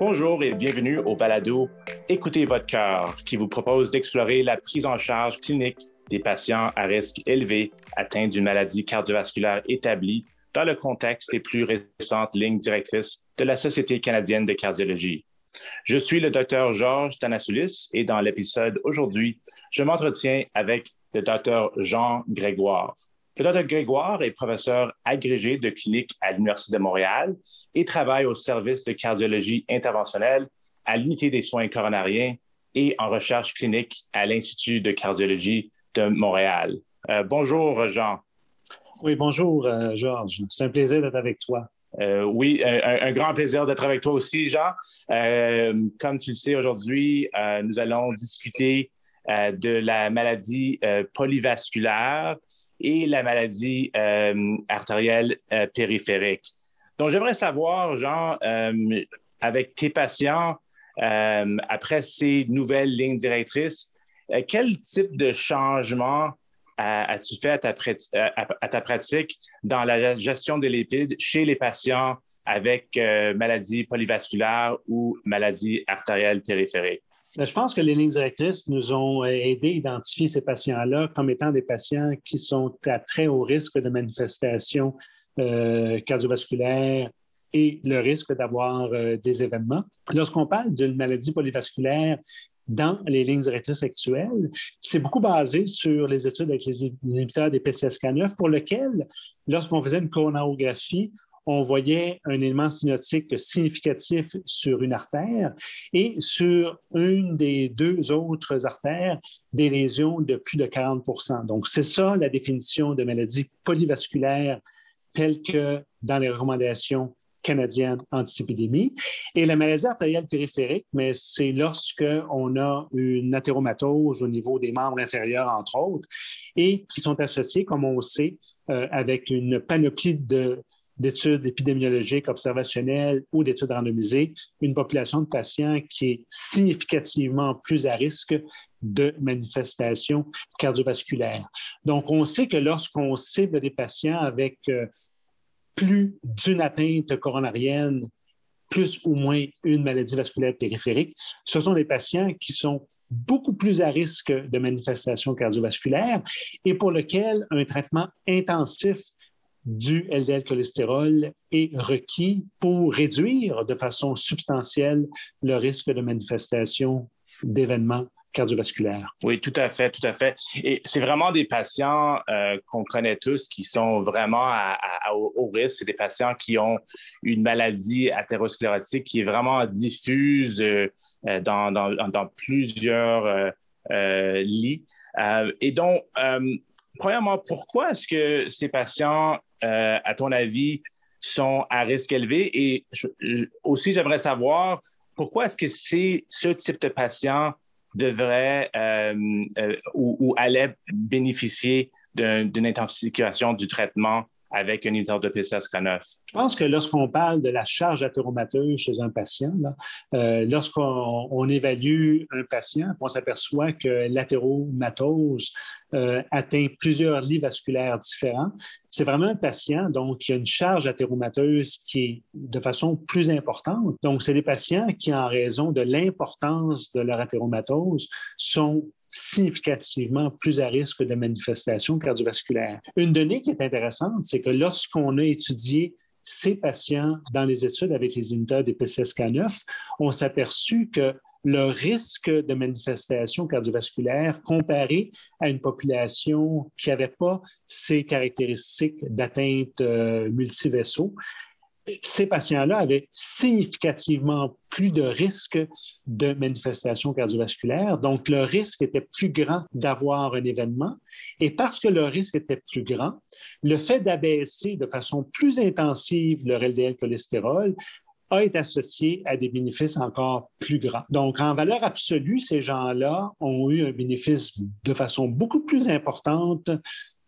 Bonjour et bienvenue au balado Écoutez votre cœur qui vous propose d'explorer la prise en charge clinique des patients à risque élevé atteints d'une maladie cardiovasculaire établie dans le contexte des plus récentes lignes directrices de la Société canadienne de cardiologie. Je suis le docteur Georges Tanasoulis et dans l'épisode aujourd'hui, je m'entretiens avec le docteur Jean Grégoire. Le docteur Grégoire est professeur agrégé de clinique à l'Université de Montréal et travaille au service de cardiologie interventionnelle à l'unité des soins coronariens et en recherche clinique à l'Institut de cardiologie de Montréal. Euh, bonjour, Jean. Oui, bonjour, euh, Georges. C'est un plaisir d'être avec toi. Euh, oui, un, grand plaisir d'être avec toi aussi, Jean. comme tu le sais, aujourd'hui, nous allons discuter de la maladie polyvasculaire et la maladie artérielle périphérique. Donc, j'aimerais savoir, Jean, avec tes patients, après ces nouvelles lignes directrices, quel type de changement as-tu fait à ta, pratique dans la gestion des lipides chez les patients avec euh, maladie polyvasculaire ou maladie artérielle périphérique? Je pense que les lignes directrices nous ont aidé à identifier ces patients-là comme étant des patients qui sont à très haut risque de manifestations euh, cardiovasculaires et le risque d'avoir euh, des événements. Lorsqu'on parle d'une maladie polyvasculaire dans les lignes directrices actuelles, c'est beaucoup basé sur les études avec les inhibiteurs des PCSK9 pour lequel, lorsqu'on faisait une coronarographie, on voyait un élément cynotique significatif sur une artère et sur une des deux autres artères, des lésions de plus de 40% Donc, c'est ça la définition de maladie polyvasculaire telle que dans les recommandations canadienne anti-épidémie. Et la maladie artérielle périphérique, mais c'est lorsque on a une athéromatose au niveau des membres inférieurs, entre autres, et qui sont associés, comme on sait, euh, avec une panoplie de, d'études épidémiologiques observationnelles ou d'études randomisées, une population de patients qui est significativement plus à risque de manifestations cardiovasculaires. Donc, on sait que lorsqu'on cible des patients avec euh, plus d'une atteinte coronarienne, plus ou moins une maladie vasculaire périphérique, ce sont des patients qui sont beaucoup plus à risque de manifestations cardiovasculaires et pour lesquels un traitement intensif du LDL cholestérol est requis pour réduire de façon substantielle le risque de manifestation d'événements cardiovasculaire. Oui, tout à fait, tout à fait. Et c'est vraiment des patients euh, qu'on connaît tous qui sont vraiment à, au risque. C'est des patients qui ont une maladie athérosclérotique qui est vraiment diffuse euh, euh, dans, plusieurs lits. et donc, premièrement, pourquoi est-ce que ces patients, à ton avis, sont à risque élevé? Et aussi, j'aimerais savoir pourquoi est-ce que ce type de patient devrait euh, euh, ou, ou, allait bénéficier d'une intensification du traitement avec un inhibiteur de PCSK9? Je pense que lorsqu'on parle de la charge athéromateuse chez un patient, euh, lorsqu'on évalue un patient, on s'aperçoit que l'athéromatose euh, atteint plusieurs lits vasculaires différents. C'est vraiment un patient donc, qui a une charge athéromateuse qui est de façon plus importante. Donc, c'est des patients qui, en raison de l'importance de leur athéromatose, sont significativement plus à risque de manifestations cardiovasculaires. Une donnée qui est intéressante, c'est que lorsqu'on a étudié ces patients dans les études avec les inhibiteurs des PCSK9, on s'est aperçu que le risque de manifestation cardiovasculaire comparé à une population qui n'avait pas ces caractéristiques d'atteinte euh, multivaisseau ces patients-là avaient significativement plus de risques de manifestations cardiovasculaires. Donc, le risque était plus grand d'avoir un événement. Et parce que le risque était plus grand, le fait d'abaisser de façon plus intensive le LDL cholestérol a été associé à des bénéfices encore plus grands. Donc, en valeur absolue, ces gens-là ont eu un bénéfice de façon beaucoup plus importante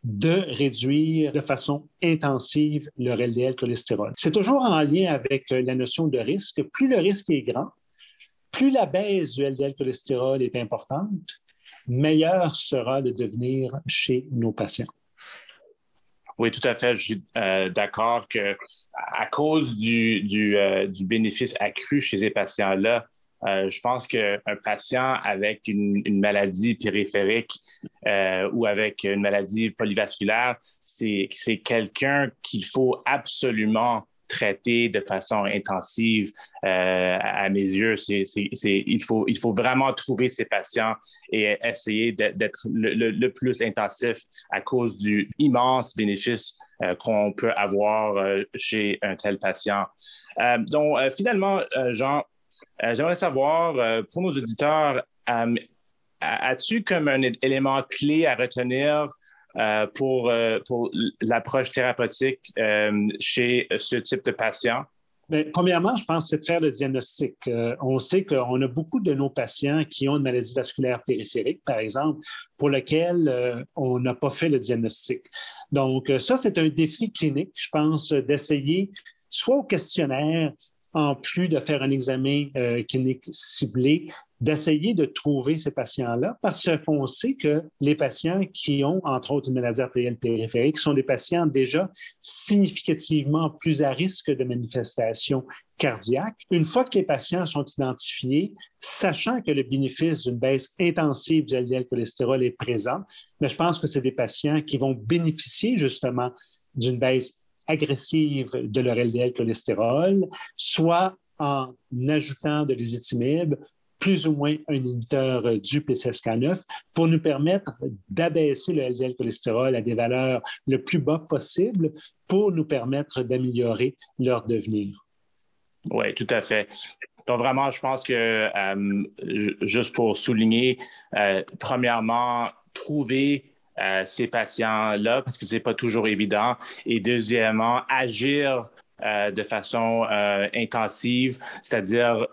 de réduire de façon intensive leur LDL cholestérol. C'est toujours en lien avec euh, la notion de risque. Plus le risque est grand, plus la baisse du LDL cholestérol est importante, meilleur sera le devenir chez nos patients. Oui, tout à fait. Je suis d'accord que à cause du, du, du, bénéfice accru chez ces patients-là, euh, je pense qu'un patient avec une, maladie périphérique euh, ou avec une maladie polyvasculaire, c'est quelqu'un qu'il faut absolument traiter de façon intensive euh, à mes yeux. il, faut, il faut vraiment trouver ces patients et essayer d'être le, plus intensif à cause du immense bénéfice qu'on peut avoir chez un tel patient. donc, finalement, Jean, euh, j'aimerais savoir, euh, pour nos auditeurs, euh, as-tu comme un élément clé à retenir pour, pour l'approche thérapeutique chez ce type de patient? Bien, premièrement, je pense c'est de faire le diagnostic. on sait qu'on a beaucoup de nos patients qui ont une maladie vasculaire périphérique, par exemple, pour lequel on n'a pas fait le diagnostic. Donc, ça, c'est un défi clinique, je pense, d'essayer, soit au questionnaire, en plus de faire un examen euh, clinique ciblé, d'essayer de trouver ces patients-là parce qu'on sait que les patients qui ont, entre autres, une maladie artérielle périphérique sont des patients déjà significativement plus à risque de manifestations cardiaques. Une fois que les patients sont identifiés, sachant que le bénéfice d'une baisse intensive du LDL cholestérol est présent, mais je pense que c'est des patients qui vont bénéficier justement d'une baisse agressive de leur LDL cholestérol, soit en ajoutant de l'ézitimib, plus ou moins un inhibiteur du PCSK9 pour nous permettre d'abaisser le LDL cholestérol à des valeurs le plus bas possible pour nous permettre d'améliorer leur devenir. Oui, tout à fait. Donc, vraiment, je pense que, euh, juste pour souligner, euh, premièrement, trouver euh, ces patients-là parce que ce n'est pas toujours évident. Et deuxièmement, agir euh, de façon euh, intensive, c'est-à-dire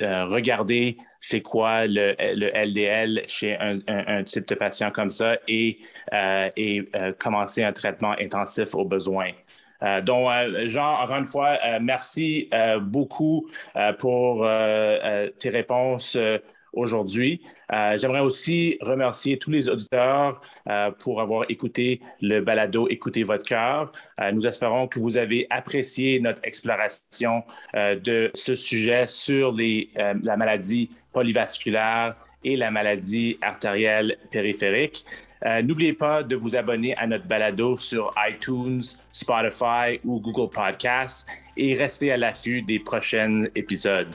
regarder c'est quoi le, LDL chez un, type de patient comme ça et, et commencer un traitement intensif au besoin. donc, Jean, encore une fois, merci beaucoup pour tes réponses aujourd'hui. Euh, j'aimerais aussi remercier tous les auditeurs euh, pour avoir écouté le balado Écoutez votre cœur. Euh, nous espérons que vous avez apprécié notre exploration de ce sujet sur les, la maladie polyvasculaire et la maladie artérielle périphérique. N'oubliez pas de vous abonner à notre balado sur iTunes, Spotify ou Google Podcasts et restez à l'affût des prochains épisodes.